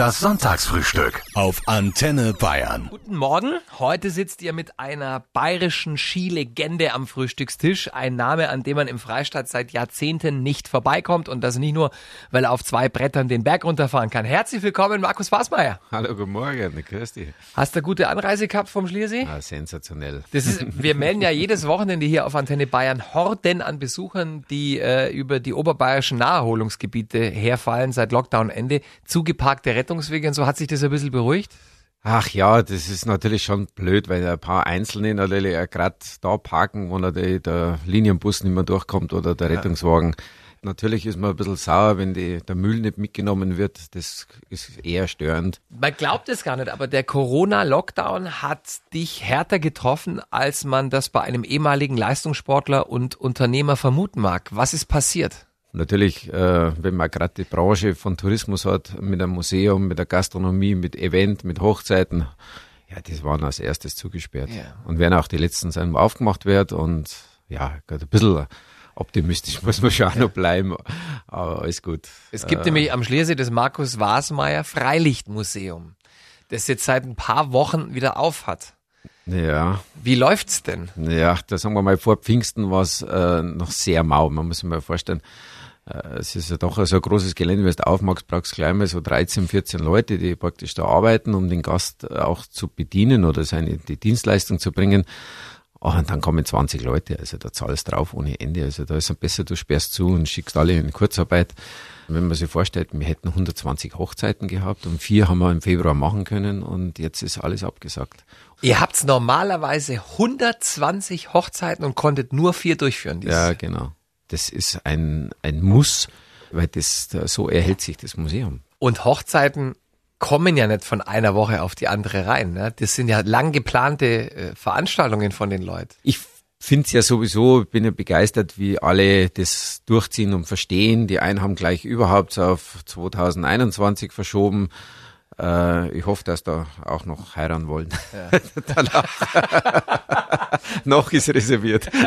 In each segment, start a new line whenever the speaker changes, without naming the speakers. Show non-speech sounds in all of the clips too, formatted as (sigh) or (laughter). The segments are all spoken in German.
Das Sonntagsfrühstück auf Antenne Bayern.
Guten Morgen. Heute sitzt ihr mit einer bayerischen Skilegende am Frühstückstisch. Ein Name, an dem man im Freistaat seit Jahrzehnten nicht vorbeikommt. Und das nicht nur, weil er auf zwei Brettern den Berg runterfahren kann. Herzlich willkommen, Markus Fasmeier.
Hallo, guten Morgen. Grüß dich.
Hast du eine gute Anreise gehabt vom Schliersee?
Ah, sensationell.
Das ist, wir melden ja jedes Wochenende hier auf Antenne Bayern Horden an Besuchern, die äh, über die oberbayerischen Naherholungsgebiete herfallen seit Lockdown-Ende. Zugeparkte Rettungswege und so. Hat sich das ein bisschen beruhigt?
Ach ja, das ist natürlich schon blöd, weil ein paar Einzelne natürlich gerade da parken, wo natürlich der Linienbus nicht mehr durchkommt oder der Rettungswagen. Natürlich ist man ein bisschen sauer, wenn die, der Müll nicht mitgenommen wird. Das ist eher störend.
Man glaubt es gar nicht, aber der Corona-Lockdown hat dich härter getroffen, als man das bei einem ehemaligen Leistungssportler und Unternehmer vermuten mag. Was ist passiert?
Natürlich, äh, wenn man gerade die Branche von Tourismus hat, mit einem Museum, mit der Gastronomie, mit Event, mit Hochzeiten, ja, das waren als erstes zugesperrt.
Ja.
Und werden auch die letzten sein, wo aufgemacht wird und ja, gerade ein bisschen optimistisch (laughs) muss man schon auch noch bleiben, aber alles gut.
Es gibt nämlich am Schliersee das Markus Wasmeier Freilichtmuseum, das jetzt seit ein paar Wochen wieder auf hat.
Ja,
Wie läuft's denn?
ja, da sagen wir mal, vor Pfingsten war es äh, noch sehr mau. Man muss sich mal vorstellen, äh, es ist ja doch so ein großes Gelände, wenn du aufmachst, brauchst du gleich mal so 13, 14 Leute, die praktisch da arbeiten, um den Gast auch zu bedienen oder seine die Dienstleistung zu bringen. Ah, und dann kommen 20 Leute, also da zahlst drauf ohne Ende. Also da ist es besser, du sperrst zu und schickst alle in Kurzarbeit. Wenn man sich vorstellt, wir hätten 120 Hochzeiten gehabt und vier haben wir im Februar machen können und jetzt ist alles abgesagt.
Ihr habt normalerweise 120 Hochzeiten und konntet nur vier durchführen. dieses
Ja, genau. Das ist ein, ein Muss, weil das, so erhält sich das Museum.
Und Hochzeiten kommen ja nicht von einer Woche auf die andere rein. Ne? Das sind ja lang geplante äh, Veranstaltungen von den Leuten.
Ich finde es ja sowieso, bin ja begeistert, wie alle das durchziehen und verstehen. Die einen haben gleich überhaupt auf 2021 verschoben. Äh, ich hoffe, dass da auch noch heiraten wollen. (laughs) Danach. (laughs) noch ist reserviert. (laughs)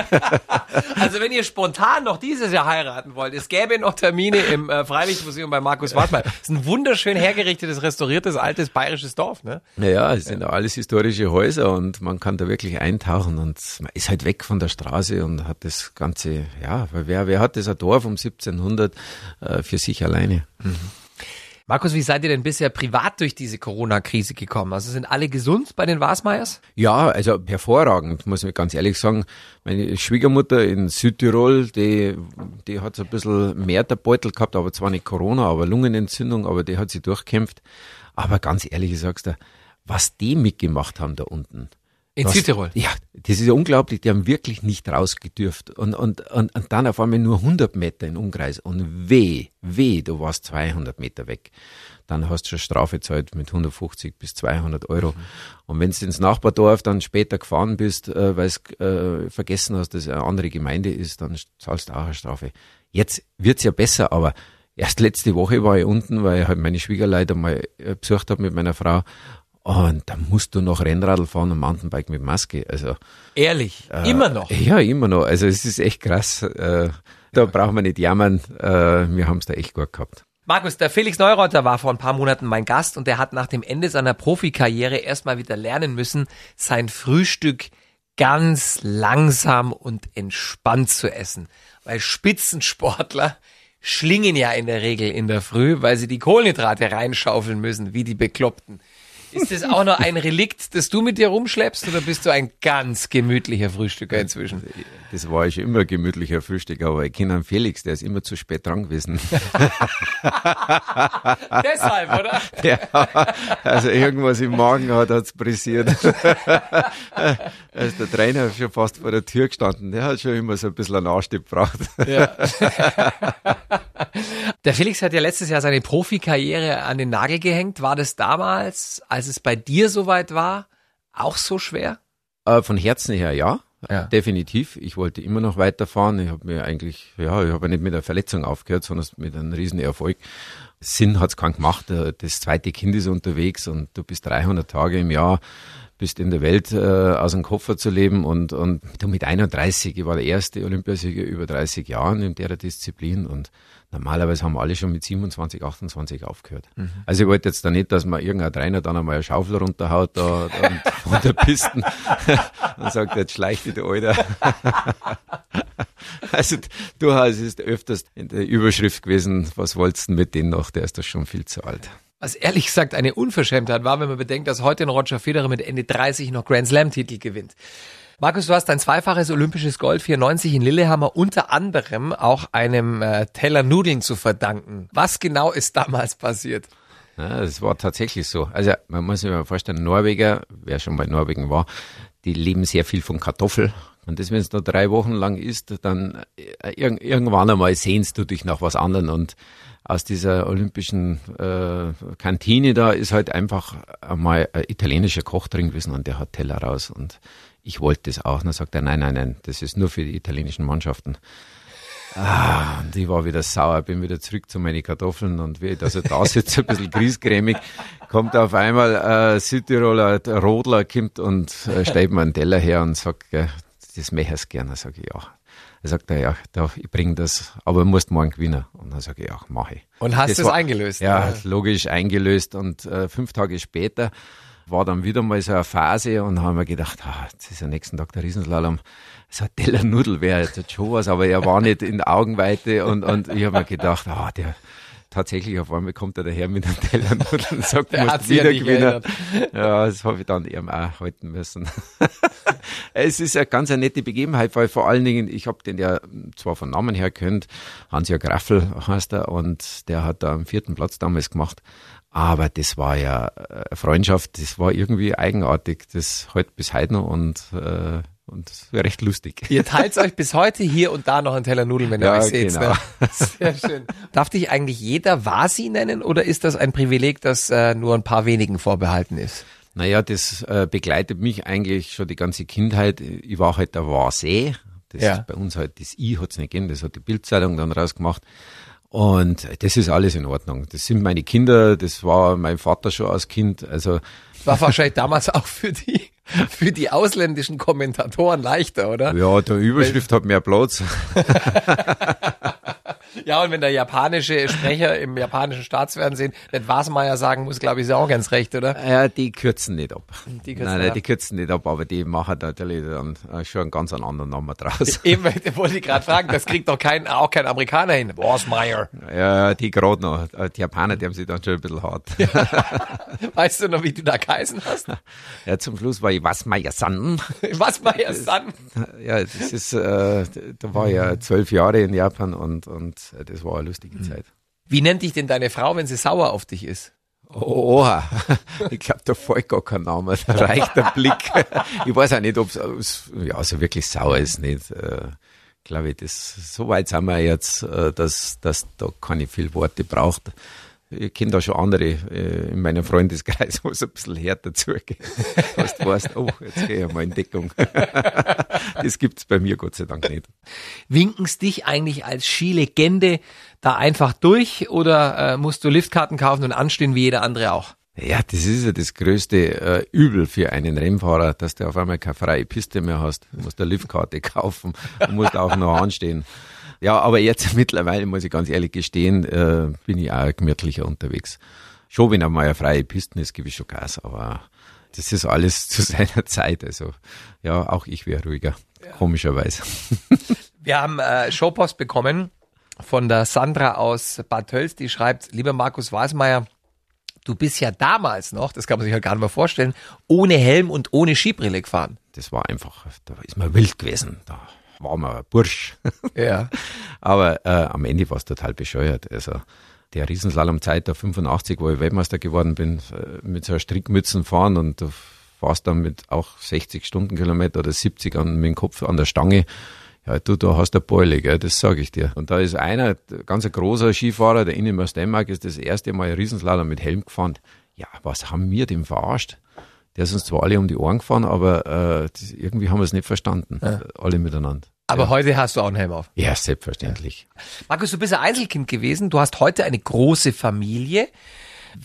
Also wenn ihr spontan noch dieses Jahr heiraten wollt, es gäbe noch Termine im äh, Freilichtmuseum bei Markus Wartmann. Das ist ein wunderschön hergerichtetes, restauriertes, altes bayerisches Dorf. Ne?
Naja, es sind ja alles historische Häuser und man kann da wirklich eintauchen und man ist halt weg von der Straße und hat das Ganze, ja, wer, wer hat das ein Dorf um 1700 äh, für sich alleine?
Markus, wie seid ihr denn bisher privat durch diese Corona-Krise gekommen? Also sind alle gesund bei den Wasmeyers?
Ja, also hervorragend, muss ich ganz ehrlich sagen. Meine Schwiegermutter in Südtirol, die, die hat so ein bisschen mehr der Beutel gehabt, aber zwar nicht Corona, aber Lungenentzündung, aber die hat sie durchkämpft. Aber ganz ehrlich, ich sag's dir, was die mitgemacht haben da unten.
In
Was-
Südtirol?
Ja, das ist ja unglaublich. Die haben wirklich nicht rausgedürft. Und, und, und, und dann auf einmal nur 100 Meter im Umkreis. Und weh, weh, du warst 200 Meter weg. Dann hast du schon Strafe zahlt mit 150 bis 200 Euro. Und wenn du ins Nachbardorf dann später gefahren bist, äh, weil du äh, vergessen hast, dass es eine andere Gemeinde ist, dann zahlst du auch eine Strafe. Jetzt wird's ja besser, aber erst letzte Woche war ich unten, weil ich halt meine Schwiegerleiter mal äh, besucht habe mit meiner Frau. Und da musst du noch Rennradl fahren und Mountainbike mit Maske. Also
Ehrlich? Immer noch?
ja, immer noch. Also es ist echt krass. Äh, da brauchen wir nicht jammern. Äh, wir haben es da echt gut gehabt.
Markus, der Felix Neureuter war vor ein paar Monaten mein Gast und der hat nach dem Ende seiner Profikarriere erstmal wieder lernen müssen, sein Frühstück ganz langsam und entspannt zu essen. Weil Spitzensportler schlingen ja in der Regel in der Früh, weil sie die Kohlenhydrate reinschaufeln müssen, wie die Bekloppten. Ist das auch noch ein Relikt, das du mit dir rumschleppst oder bist du ein ganz gemütlicher Frühstücker inzwischen?
Das war ich schon immer gemütlicher Frühstück, aber ich kenne einen Felix, der ist immer zu spät dran gewesen. (laughs)
Deshalb, oder? (laughs)
ja, also irgendwas im Magen hat hat's pressiert. da (laughs) ist der Trainer schon fast vor der Tür gestanden. Der hat schon immer so ein bisschen einen Anstieg gebraucht.
Ja. Der Felix hat ja letztes Jahr seine Profikarriere an den Nagel gehängt. War das damals, als es bei dir soweit war, auch so schwer?
Äh, von Herzen her ja.
Ja.
Definitiv. Ich wollte immer noch weiterfahren. Ich habe mir eigentlich, ja, ich habe nicht mit einer Verletzung aufgehört, sondern mit einem riesen Erfolg. Sinn hat's keinen gemacht. Äh, Das zweite Kind ist unterwegs und du bist 300 Tage im Jahr, bist in der Welt äh, aus dem Koffer zu leben und, und du mit 31, ich war der erste Olympiasieger über 30 Jahren in der Disziplin und normalerweise haben alle schon mit 27, 28 aufgehört. Mhm. Also ich wollte jetzt da nicht, dass man irgendein Trainer dann einmal eine Schaufel runterhaut da, da (laughs) von der Pisten (laughs) und sagt, jetzt schleicht die der Alter. (laughs) also durchaus ist öfters in der Überschrift gewesen, was wolltest du mit denen noch, der ist doch schon viel zu alt.
Was ehrlich gesagt eine Unverschämtheit war, wenn man bedenkt, dass heute ein Roger Federer mit Ende 30 noch Grand Slam Titel gewinnt. Markus, du hast ein zweifaches olympisches Gold 94 in Lillehammer unter anderem auch einem äh, Teller Nudeln zu verdanken. Was genau ist damals passiert?
Ja, das war tatsächlich so. Also man muss sich mal vorstellen, Norweger, wer schon bei Norwegen war, die leben sehr viel von Kartoffel. Und das, wenn es nur drei Wochen lang ist, dann äh, irgendwann einmal sehnst du dich nach was anderem. Und aus dieser olympischen äh, Kantine da ist halt einfach einmal ein italienischer Koch drin gewesen und der hat Teller raus. Und ich wollte das auch. Und dann sagt er, nein, nein, nein, das ist nur für die italienischen Mannschaften. Ah, und ich war wieder sauer, bin wieder zurück zu meinen Kartoffeln und wie ich da so da sitze, ein bisschen griesgrämig, kommt auf einmal äh, Südtiroler Rodler, kommt und äh, stellt mir einen Teller her und sagt, äh, das möchte ich gerne. Sag ich, ja. Er sagt, ja, da, ich bringe das, aber du musst morgen gewinnen. Und dann sage ich, ja, mache ich.
Und hast du es eingelöst?
Ja, oder? logisch eingelöst. Und äh, fünf Tage später war dann wieder mal so eine Phase und haben wir gedacht, ah, jetzt ist am nächsten Tag der Riesenslalom. So ein Teller Nudel wäre jetzt schon was, aber er war nicht in Augenweite und, und ich habe mir gedacht, ah, der, tatsächlich auf einmal kommt er daher mit einem Teller (laughs) und sagt,
der musst wieder ja gewinnen.
Ja, das habe ich dann eben auch halten müssen. (laughs) es ist eine ganz eine nette Begebenheit, weil vor allen Dingen, ich habe den ja zwar von Namen her kennt, Hans-Jörg Raffel heißt er und der hat da am vierten Platz damals gemacht. Aber das war ja eine äh, Freundschaft, das war irgendwie eigenartig. Das halt bis heute noch und, äh, und recht lustig.
Ihr teilt euch bis heute hier und da noch einen Teller Nudeln, wenn ihr ja, euch seht.
Genau. Ne? (laughs)
Sehr schön. Darf dich eigentlich jeder Vasi nennen oder ist das ein Privileg, das äh, nur ein paar wenigen vorbehalten ist?
Naja, das äh, begleitet mich eigentlich schon die ganze Kindheit. Ich war halt der Vase. Das ja. ist bei uns halt das I hat's nicht gegeben, das hat die Bildzeitung dann rausgemacht. Und das ist alles in Ordnung. Das sind meine Kinder, das war mein Vater schon als Kind. Also
war wahrscheinlich damals auch für die (laughs) für die ausländischen Kommentatoren leichter, oder?
Ja, der Überschrift Weil, hat mehr Platz. (laughs) (laughs)
Ja, und wenn der japanische Sprecher im japanischen Staatsfernsehen nicht Wasmeier sagen muss, glaube ich, ist er auch ganz recht, oder?
Ja, die kürzen nicht ab. Die kürzen nein, nein, die kürzen nicht ab, aber die machen natürlich dann äh, schon einen ganz anderen Namen draus. (laughs)
Eben, wollte ich gerade fragen, das kriegt doch kein, auch kein Amerikaner hin. Wasmeier.
Ja, die gerade noch. Äh, die Japaner, die haben sich dann schon ein bisschen hart. Ja. (laughs)
Weißt du noch, wie du da geheißen hast? (laughs)
Ja, zum Schluss war ich Wasmeier-san.
Wasmeier-san?
Ja, das ist, äh, da war ich ja zwölf Jahre in Japan und, und das war eine lustige mhm. Zeit.
Wie nennt dich denn deine Frau, wenn sie sauer auf dich ist?
Oha, (laughs) ich glaube, da fällt gar kein Name, da reicht der Blick. (laughs) Ich weiß auch nicht, ob es ja, so wirklich sauer ist, nicht. Äh, glaube ich, das, so weit sind wir jetzt, äh, dass, dass da keine viel Worte braucht ich kenne da schon andere äh, in meinem Freundeskreis, (laughs) wo es ein bisschen härter zugeht. (laughs) Was du weißt, oh, jetzt gehe ich mal in Deckung. (laughs) das gibt's bei mir Gott sei Dank nicht.
Winken's dich eigentlich als Skilegende da einfach durch oder äh, musst du Liftkarten kaufen und anstehen wie jeder andere auch?
Ja, das ist ja das größte äh, Übel für einen Rennfahrer, dass du auf einmal keine freie Piste mehr hast. Du musst eine Liftkarte kaufen und musst auch noch anstehen. Ja, aber jetzt (laughs) mittlerweile, muss ich ganz ehrlich gestehen, äh, bin ich auch gemütlicher unterwegs. Schon wenn einmal eine freie Pisten ist, gebe ich schon Gas, aber das ist alles (laughs) zu seiner Zeit. Also ja, auch ich wäre ruhiger, ja. komischerweise. (laughs)
Wir haben äh, Showpost bekommen von der Sandra aus Bad Tölz, die schreibt, lieber Markus Wasmeier, du bist ja damals noch, das kann man sich halt gar nicht mehr vorstellen, ohne Helm und ohne Skibrille gefahren.
Das war einfach, da ist man wild gewesen. Da war man ein Bursch. (laughs)
Ja.
Aber äh, am Ende war es total bescheuert. Also der Riesenslalom-Zeit der 85, wo ich Weltmeister geworden bin, äh, mit so einer Strickmützen fahren und du fährst dann mit auch 60 Stundenkilometer oder 70 an, mit dem Kopf an der Stange. Ja, du, da hast du Beule, gell, das sage ich dir. Und da ist einer, ganz ein großer Skifahrer, der Innemar Stenmark, ist das erste Mal Riesenslalom mit Helm gefahren. Ja, was haben wir dem verarscht? Der ist uns zwar alle um die Ohren gefahren, aber äh, irgendwie haben wir es nicht verstanden, ja. alle miteinander.
Aber ja. heute hast du auch einen Helm auf.
Ja, selbstverständlich.
Markus, du bist ein Einzelkind gewesen. Du hast heute eine große Familie.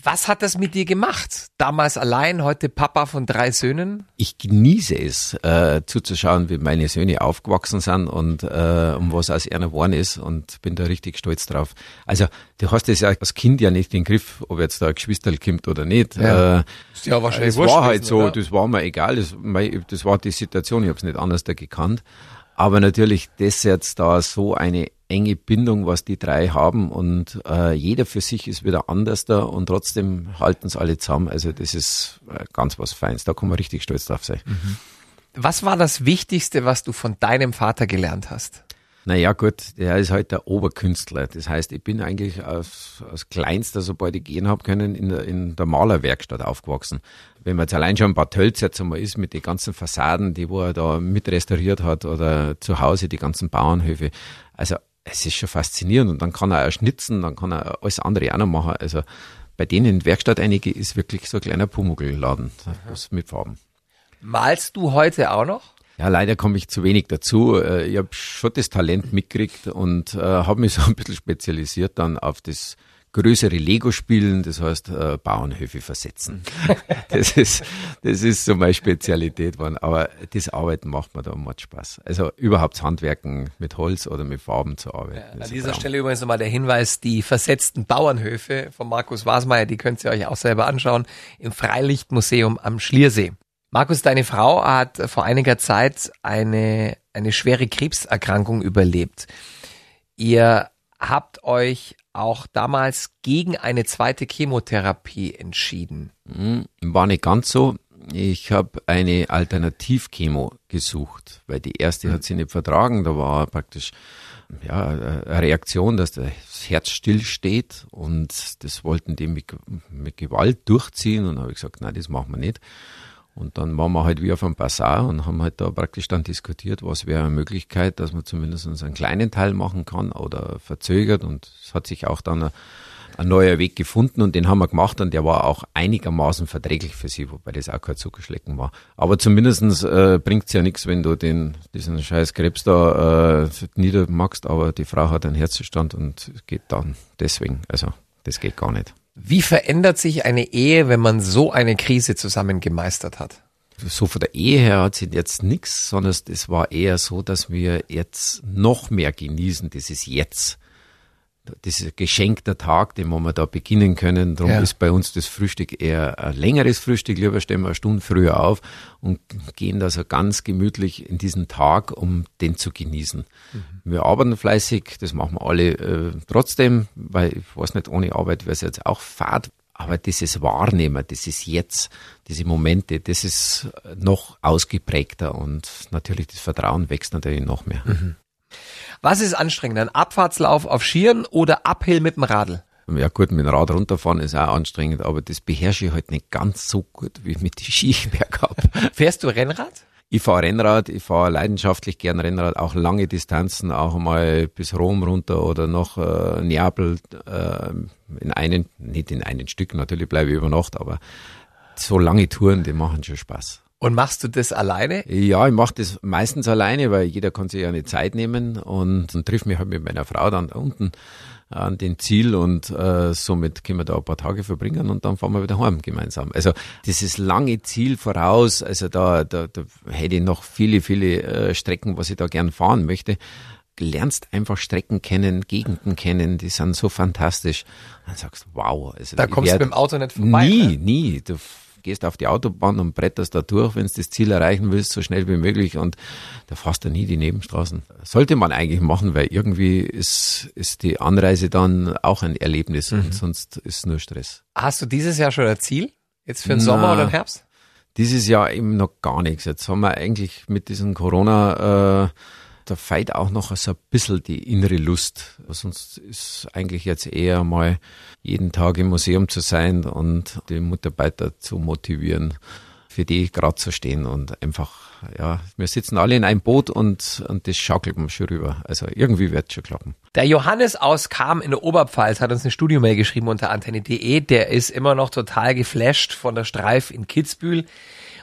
Was hat das mit dir gemacht? Damals allein, heute Papa von drei Söhnen?
Ich genieße es, äh, zuzuschauen, wie meine Söhne aufgewachsen sind und äh, um was aus einer geworden ist und bin da richtig stolz drauf. Also du hast es ja als Kind ja nicht in den Griff, ob jetzt da ein Geschwisterl kommt oder nicht.
Ja,
äh,
ja wahrscheinlich
es war halt
gewesen,
so,
oder?
das war mir egal, das, mei, das war die Situation, ich habe es nicht anders da gekannt. Aber natürlich, das jetzt da so eine enge Bindung, was die drei haben und äh, jeder für sich ist wieder anders da und trotzdem halten es alle zusammen. Also das ist äh, ganz was Feins. Da kann man richtig stolz drauf sein.
Was war das Wichtigste, was du von deinem Vater gelernt hast?
Naja gut, der ist halt der Oberkünstler. Das heißt, ich bin eigentlich als, als Kleinster, sobald ich gehen habe können, in der, in der Malerwerkstatt aufgewachsen. Wenn man jetzt allein schon ein paar Tölz jetzt einmal ist mit den ganzen Fassaden, die wo er da mit restauriert hat oder zu Hause die ganzen Bauernhöfe. Also es ist schon faszinierend und dann kann er auch schnitzen, dann kann er alles andere auch noch machen. Also bei denen in der Werkstatt einige ist wirklich so ein kleiner Pumuckl-Laden, was mit Farben.
Malst du heute auch noch?
Ja, leider komme ich zu wenig dazu. Äh, Ich habe schon das Talent mitgekriegt und äh, habe mich (laughs) so ein bisschen spezialisiert dann auf das größere Lego-Spielen, das heißt äh, Bauernhöfe versetzen. (laughs) das ist das ist so meine Spezialität geworden. Aber das Arbeiten macht mir da macht Spaß. Also überhaupt Handwerken mit Holz oder mit Farben zu arbeiten.
An
ist ein
dieser. Stelle übrigens nochmal der Hinweis, die versetzten Bauernhöfe von Markus Wasmeier, die könnt ihr euch auch selber anschauen im Freilichtmuseum am Schliersee. Markus, deine Frau hat vor einiger Zeit eine, eine schwere Krebserkrankung überlebt. Ihr habt euch auch damals gegen eine zweite Chemotherapie entschieden.
Hm, War nicht ganz so. Ich habe eine Alternativchemo gesucht, weil die erste hat sie nicht vertragen. Da war praktisch ja, eine Reaktion, dass das Herz stillsteht und das wollten die mit, mit Gewalt durchziehen und habe ich gesagt, nein, das machen wir nicht. Und dann waren wir halt wie auf einem Bazar und haben halt da praktisch dann diskutiert, was wäre eine Möglichkeit, dass man zumindest einen kleinen Teil machen kann oder verzögert. Und es hat sich auch dann ein, neuer Weg gefunden und den haben wir gemacht und der war auch einigermaßen verträglich für sie, wobei das auch kein Zuckerschlecken war. Aber zumindestens äh, bringt's ja nichts, wenn du den, diesen scheiß Krebs da äh, niedermachst, aber die Frau hat einen Herzzustand und geht dann deswegen. Also das geht gar nicht.
Wie verändert sich eine Ehe, wenn man so eine Krise zusammen gemeistert hat?
so von der Ehe her hat sich jetzt nichts, sondern es war eher so, dass wir jetzt noch mehr genießen, dieses Jetzt. Dieses Geschenk der Tag, den wir da beginnen können. Darum
Ja.
ist bei uns das Frühstück eher ein längeres Frühstück. Lieber stehen wir eine Stunde früher auf und gehen da so ganz gemütlich in diesen Tag, um den zu genießen. Wir arbeiten fleißig, das machen wir alle äh, trotzdem, weil ich weiß nicht, ohne Arbeit wäre es jetzt auch fad. Aber dieses Wahrnehmen, dieses Jetzt, diese Momente, das ist noch ausgeprägter und natürlich das Vertrauen wächst natürlich noch mehr.
Was ist anstrengender, ein Abfahrtslauf auf Skiern oder Uphill mit dem Radl?
Ja gut, mit dem Rad runterfahren ist auch anstrengend, aber das beherrsche ich halt nicht ganz so gut wie mit den Ski (laughs) bergab.
Fährst du Rennrad?
Ich fahre Rennrad, ich fahre leidenschaftlich gern Rennrad, auch lange Distanzen, auch mal bis Rom runter oder nach äh, Neapel äh, in einen, nicht in einen Stück, natürlich bleibe ich über Nacht, aber so lange Touren, die machen schon Spaß.
Und machst du das alleine?
Ja, ich mache das meistens alleine, weil jeder kann sich ja eine Zeit nehmen und, und trifft mich halt mit meiner Frau dann da unten an den Ziel und äh, somit können wir da ein paar Tage verbringen und dann fahren wir wieder heim gemeinsam. Also dieses lange Ziel voraus, also da, da, da hätte ich noch viele, viele äh, Strecken, was ich da gern fahren möchte. Lernst einfach Strecken kennen, Gegenden kennen, die sind so fantastisch. Dann sagst du, wow. Also
Da kommst du mit dem Auto nicht vorbei.
Nie,
ne?
nie. Du gehst auf die Autobahn und bretterst da durch, wenn du das Ziel erreichen willst, so schnell wie möglich und da fährst du nie die Nebenstraßen. Sollte man eigentlich machen, weil irgendwie ist, ist die Anreise dann auch ein Erlebnis
Mhm.
und sonst ist nur Stress.
Hast du dieses Jahr schon ein Ziel? Jetzt für den
Na.
Sommer oder den Herbst?
Dieses Jahr eben noch gar nichts. Jetzt haben wir eigentlich mit diesem Corona, äh, da fehlt auch noch so ein bisschen die innere Lust. Sonst ist eigentlich jetzt eher mal jeden Tag im Museum zu sein und die Mitarbeiter zu motivieren, für die gerade zu stehen und einfach, ja, wir sitzen alle in einem Boot und, und das schaukelt man schon rüber. Also irgendwie wird schon klappen.
Der Johannes aus Kam in der Oberpfalz hat uns eine Studiomail geschrieben unter antenne.de. Der ist immer noch total geflasht von der Streif in Kitzbühel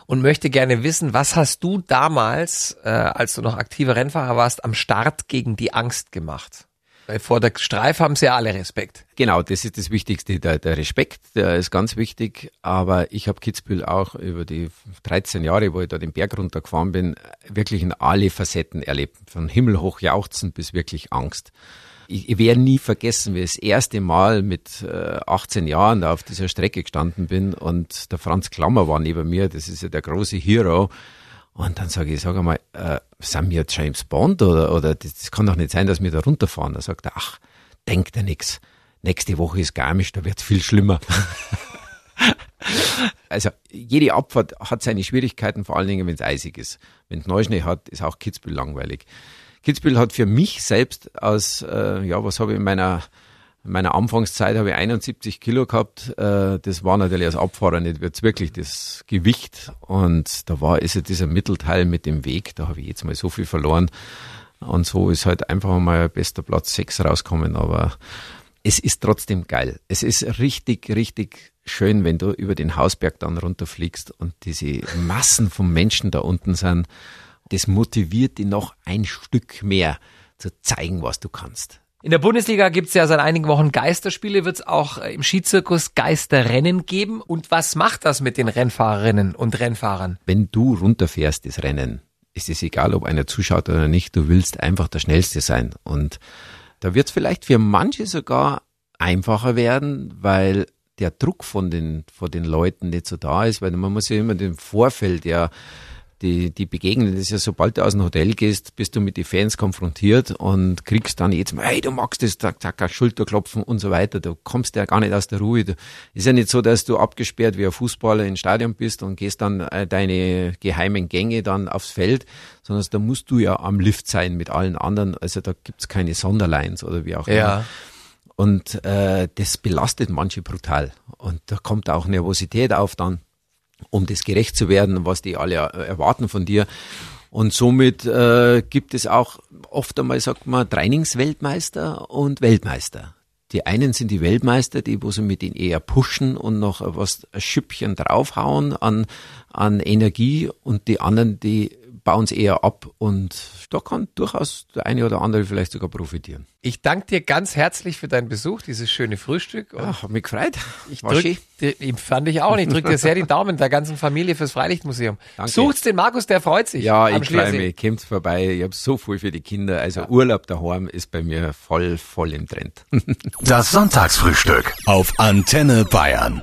und möchte gerne wissen, was hast du damals, äh, als du noch aktiver Rennfahrer warst, am Start gegen die Angst gemacht? Weil vor der Streif haben sie ja alle Respekt.
Genau, das ist das Wichtigste. Der, der Respekt, der ist ganz wichtig. Aber ich habe Kitzbühel auch über die 13 Jahre, wo ich da den Berg runtergefahren bin, wirklich in alle Facetten erlebt. Von himmelhoch jauchzen bis wirklich Angst. Ich, ich werde nie vergessen, wie ich das erste Mal mit äh, 18 Jahren auf dieser Strecke gestanden bin und der Franz Klammer war neben mir, das ist ja der große Hero. Und dann sage ich, sag einmal, äh, sind wir James Bond oder, oder das, das kann doch nicht sein, dass wir da runterfahren. Da sagt er, ach, denkt er nix. Nächste Woche ist Garmisch, da wird's viel schlimmer. (laughs) also jede Abfahrt hat seine Schwierigkeiten, vor allen Dingen, wenn es eisig ist. Wenn es Neuschnee hat, ist auch Kitzbühel langweilig. Kitzbühel hat für mich selbst aus, äh, ja, was habe ich in meiner, in meiner Anfangszeit habe ich 71 Kilo gehabt. Äh, das war natürlich als Abfahrer nicht jetzt wirklich das Gewicht. Und da war ist ja dieser Mittelteil mit dem Weg, da habe ich jetzt mal so viel verloren. Und so ist halt einfach mal bester Platz 6 rauskommen. Aber es ist trotzdem geil. Es ist richtig, richtig schön, wenn du über den Hausberg dann runterfliegst und diese Massen von Menschen da unten sind das motiviert dich noch ein Stück mehr zu zeigen, was du kannst.
In der Bundesliga gibt's ja seit einigen Wochen Geisterspiele, wird's auch äh, im Skizirkus Geisterrennen geben. Und was macht das mit den Rennfahrerinnen und Rennfahrern?
Wenn du runterfährst, das Rennen, ist es egal, ob einer zuschaut oder nicht, du willst einfach der Schnellste sein. Und da wird's vielleicht für manche sogar einfacher werden, weil der Druck von den, von den Leuten nicht so da ist, weil man muss ja immer den Vorfeld ja die, die begegnen das ja, sobald du aus dem Hotel gehst, bist du mit den Fans konfrontiert und kriegst dann jetzt mal, hey, du magst das, zack, zack, Schulterklopfen und so weiter. Du kommst ja gar nicht aus der Ruhe. Du, ist ja nicht so, dass du abgesperrt wie ein Fußballer im Stadion bist und gehst dann äh, deine geheimen Gänge dann aufs Feld, sondern da musst du ja am Lift sein mit allen anderen. Also da gibt's keine Sonderlines oder wie auch immer. Ja. Und äh, das belastet manche brutal. Und da kommt auch Nervosität auf dann um das gerecht zu werden, was die alle erwarten von dir. Und somit äh, gibt es auch oft einmal, sagt man, Trainingsweltmeister und Weltmeister. Die einen sind die Weltmeister, die wo sie mit ihnen eher pushen und noch was ein Schüppchen draufhauen an, an Energie und die anderen, die bauen es eher ab und da kann durchaus der eine oder andere vielleicht sogar profitieren.
Ich danke dir ganz herzlich für deinen Besuch, dieses schöne Frühstück.
Ja, hat mich gefreut.
Ich drück, die, fand ich auch. Ich drücke dir sehr die Daumen der ganzen Familie fürs Freilichtmuseum. Danke. Sucht's den Markus, der freut sich.
Ja, ich freue mich. Kommt vorbei. Ich habe so viel für die Kinder. Also ja. Urlaub daheim ist bei mir voll, voll im Trend.
Das Sonntagsfrühstück auf Antenne Bayern.